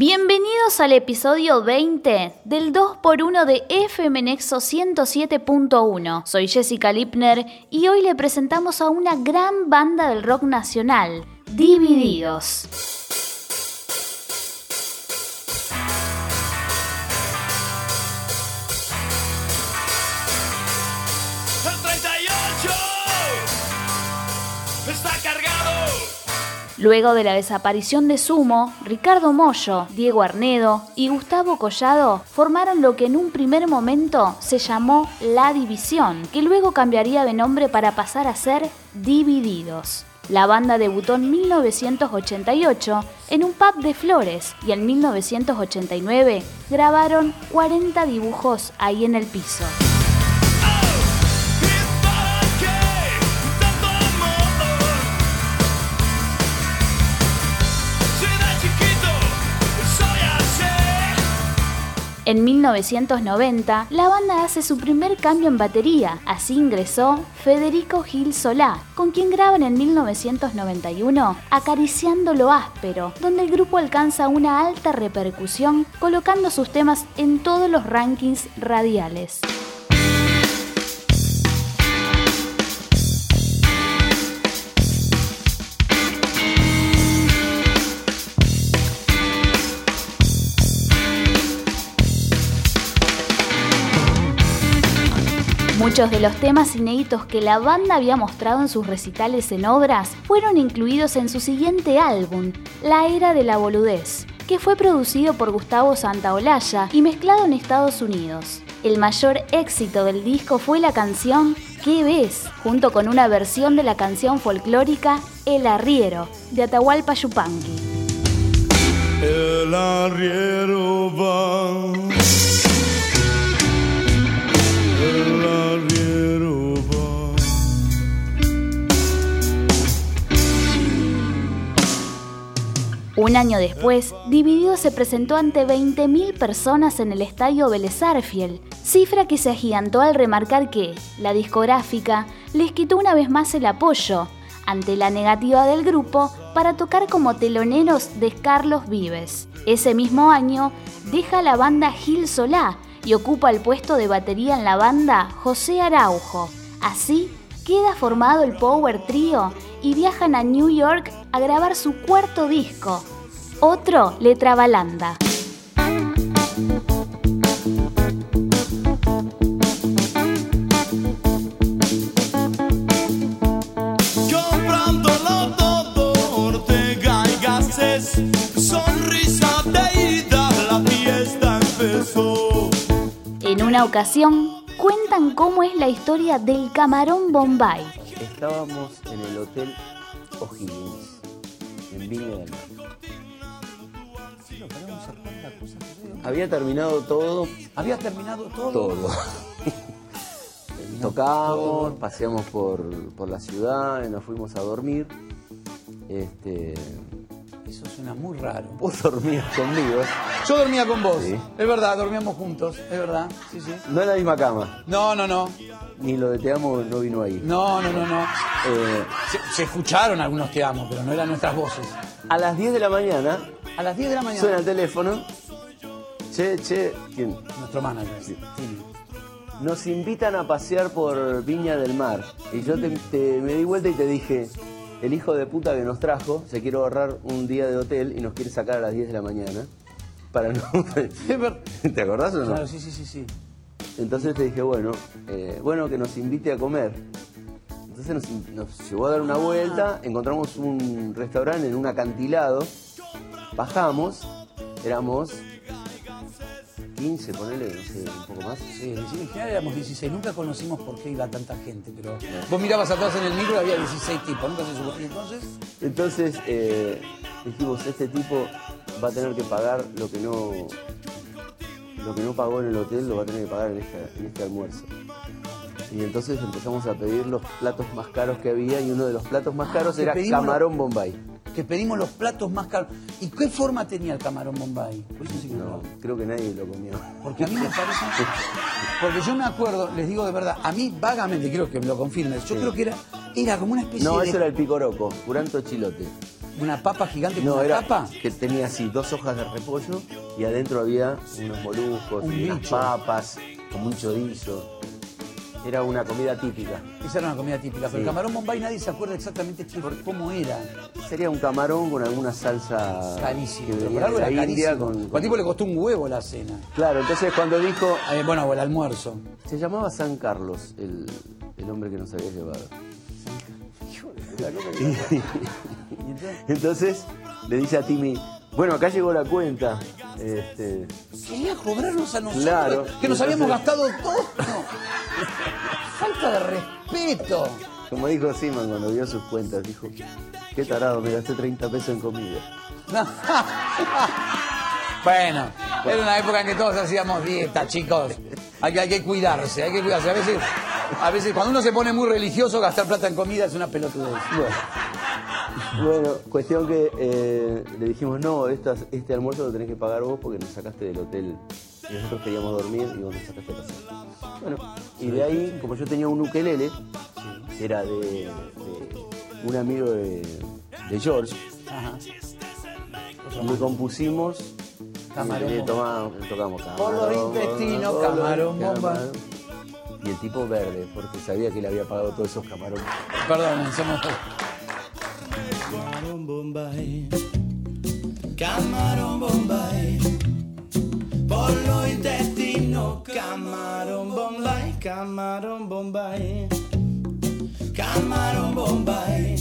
Bienvenidos al episodio 20 del 2x1 de FM Nexo 107.1. Soy Jessica Lipner y hoy le presentamos a una gran banda del rock nacional, Divididos. El 38 está cargado. Luego de la desaparición de Sumo, Ricardo Mollo, Diego Arnedo y Gustavo Collado formaron lo que en un primer momento se llamó La División, que luego cambiaría de nombre para pasar a ser Divididos. La banda debutó en 1988 en un pub de Flores y en 1989 grabaron 40 dibujos ahí en el piso. En 1990, la banda hace su primer cambio en batería. Así ingresó Federico Gil Solá, con quien graban en 1991 Acariciando lo áspero, donde el grupo alcanza una alta repercusión colocando sus temas en todos los rankings radiales. Muchos de los temas inéditos que la banda había mostrado en sus recitales en obras fueron incluidos en su siguiente álbum, La Era de la Boludez, que fue producido por Gustavo Santaolalla y mezclado en Estados Unidos. El mayor éxito del disco fue la canción ¿Qué ves? junto con una versión de la canción folclórica El Arriero, de Atahualpa Yupanqui. El arriero va. Un año después, Dividido se presentó ante 20.000 personas en el estadio Vélez Arfiel, cifra que se agigantó al remarcar que la discográfica les quitó una vez más el apoyo ante la negativa del grupo para tocar como teloneros de Carlos Vives. Ese mismo año deja la banda Gil Solá y ocupa el puesto de batería en la banda José Araujo. Así queda formado el Power Trio y viajan a New York a grabar su cuarto disco, otro Letra Balanda. Sonrisa de ida, la fiesta empezó. En una ocasión, cuentan cómo es la historia del camarón Bombay. Estábamos en el Hotel O'Higgins, en Viña del Mar. Había terminado todo, Había terminado todo. todo. Tocamos, paseamos por, por la ciudad, nos fuimos a dormir. Este, Eso suena muy raro. vos dormías conmigo, Yo dormía con vos. Sí. Es verdad, dormíamos juntos. Es verdad. Sí, sí. no en la misma cama, No, no, no. ni lo de Te Amo no vino ahí. No, no, no, no. Eh, Se, se escucharon algunos te amo, pero no eran nuestras voces. a las 10 de la mañana A las 10 de la mañana. suena el teléfono. Che, che, ¿quién? Nuestro manager. Sí. Nos invitan a pasear por Viña del Mar. Y yo te, te- me di vuelta y te dije, el hijo de puta que nos trajo se quiere ahorrar un día de hotel y nos quiere sacar a las 10 de la mañana. Para no... ¿Te acordás o no? Claro, sí, sí, sí, sí. Entonces te dije, bueno, eh, bueno, que nos invite a comer. Entonces nos, nos llevó a dar una vuelta, encontramos un restaurante en un acantilado, bajamos, éramos 15, ponele, no sé, un poco más. Sí, en general éramos 16. Nunca conocimos por qué iba tanta gente, pero vos mirabas atrás en el micro y había 16 tipos. Nunca se supo. Y entonces, Entonces eh, dijimos, este tipo va a tener que pagar lo que no lo que no pagó en el hotel, lo va a tener que pagar en, esta- en este almuerzo. Y entonces empezamos a pedir los platos más caros que había y uno de los platos más caros que era camarón Bombay. Que pedimos los platos más caros. ¿Y qué forma tenía el camarón Bombay? Eso sí que no No, creo que nadie lo comió. Porque a mí me parece. Porque yo me acuerdo, les digo de verdad, a mí vagamente, quiero que me lo confirmes, yo Sí. creo que era, era como una especie No, de. eso era el picoroco, curanto chilote. una papa gigante No, con una era tapa. que tenía así dos hojas de repollo y adentro había unos moluscos, Un unas bicho. papas, como un chorizo. Era una comida típica. Esa era una comida típica. Pero el camarón bombay nadie se acuerda exactamente qué- cómo era. Sería un camarón con alguna salsa Carísimo. que venía algo de la era India. carísimo. Con, Al tipo le costó un huevo la cena. Claro, entonces cuando dijo, Eh, bueno, o el almuerzo. se llamaba San Carlos, el, el hombre que nos había llevado. Entonces, le dice a Timmy, bueno, acá llegó la cuenta. Este, quería cobrarnos a nosotros. Claro. Que nos habíamos gastado todo. Falta de respeto. como dijo Simon cuando vio sus cuentas, dijo, qué tarado, me gasté 30 pesos en comida. No. bueno, era una época en que todos hacíamos dieta, chicos. Hay que, hay que cuidarse, hay que cuidarse. A veces, a veces cuando uno se pone muy religioso, gastar plata en comida es una pelotudez. Bueno, cuestión que eh, le dijimos, no, estas- este almuerzo lo tenés que pagar vos porque nos sacaste del hotel. Y nosotros queríamos dormir y vos nos sacaste a pasear. Bueno, y de ahí, como yo tenía un ukelele, era de, de un amigo de, de George, Ajá. le compusimos, Camarón y le tomamos- tocamos Por los camarón, intestinos, bomba, camarón bomba. Y el tipo verde, porque sabía que le había pagado todos esos camarones. Perdón, somos... Camarón Bombay, camarón Bombay, por los intestinos, camarón Bombay, camarón Bombay, camarón Bombay,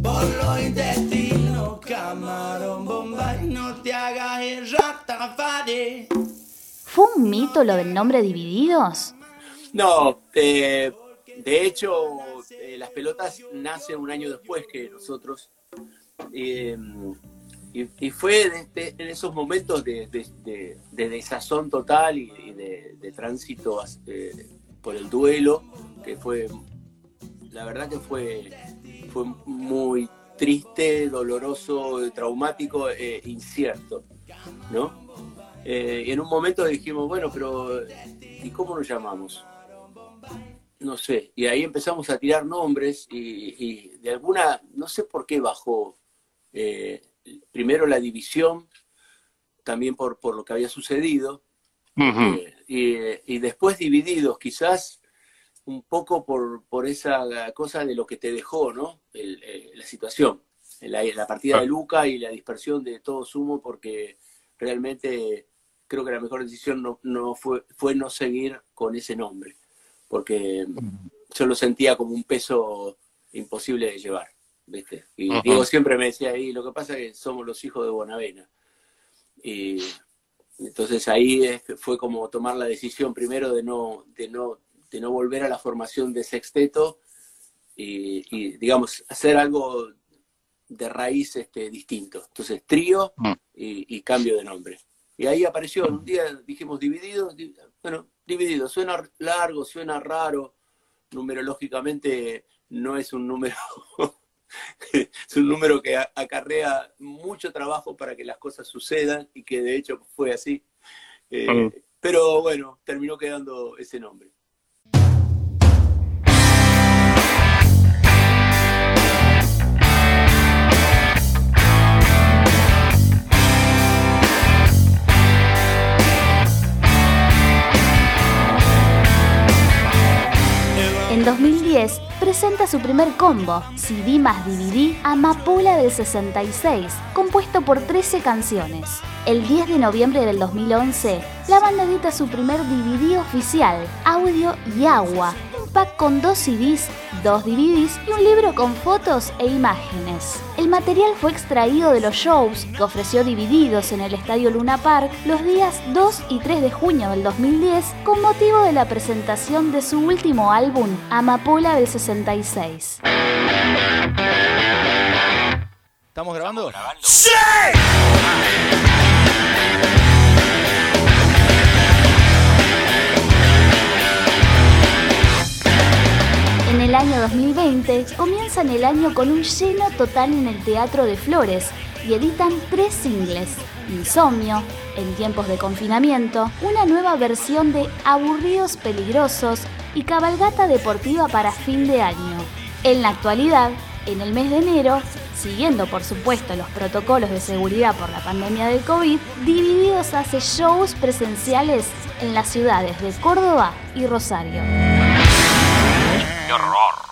por los intestinos, camarón Bombay, no te hagas el ratafari. ¿Fue un mito lo del nombre Divididos? No, eh, de hecho, eh, las pelotas nacen un año después que nosotros. eh, y, fue de- en esos momentos de, de- de- de desazón total y, de tránsito eh, por el duelo, que fue, la verdad que fue, fue muy triste, doloroso, traumático, e incierto, ¿no? Eh, y en un momento dijimos, bueno, pero ¿y cómo nos llamamos? No sé, y ahí empezamos a tirar nombres y, y de alguna, no sé por qué bajó eh, primero la división, también por, por lo que había sucedido, eh, y, y después divididos, quizás un poco por, por esa cosa de lo que te dejó, ¿no? El- eh, la situación, la, la partida de Luca y la dispersión de todo sumo, porque realmente creo que la mejor decisión no, no fue, fue no seguir con ese nombre, porque yo lo sentía como un peso imposible de llevar, ¿viste? Y. Diego siempre me decía ahí, lo que pasa es que somos los hijos de Bonavena. Y entonces ahí fue como tomar la decisión primero de no, de no, de no volver a la formación de sexteto y, y, digamos, hacer algo de raíz este, distinto. Entonces, trío Mm. y, y cambio de nombre. Y ahí apareció, un día dijimos divididos, di- bueno, divididos, suena largo, suena raro, numerológicamente no es un número, es un número que a- acarrea mucho trabajo para que las cosas sucedan y que de hecho fue así. Eh, Mm. Pero bueno, terminó quedando ese nombre. En 2010 presenta su primer combo, CD más DVD, Amapola del 66, compuesto por 13 canciones. El 10 de noviembre del 2011, la banda edita su primer DVD oficial, Audio y Agua, un pack con dos CDs, dos DVDs y un libro con fotos e imágenes. El material fue extraído de los shows que ofreció Divididos en el Estadio Luna Park los días 2 y 3 de junio del 2010 con motivo de la presentación de su último álbum, Amapola del 66. ¿Estamos grabando? En el año 2020 comienzan el año con un lleno total en el Teatro de Flores y editan tres singles, Insomnio, En tiempos de confinamiento, una nueva versión de Aburridos Peligrosos y Cabalgata Deportiva para fin de año. En la actualidad, en el mes de enero, Siguiendo por supuesto los protocolos de seguridad por la pandemia del COVID, Divididos hace shows presenciales en las ciudades de Córdoba y Rosario. ¡Qué horror!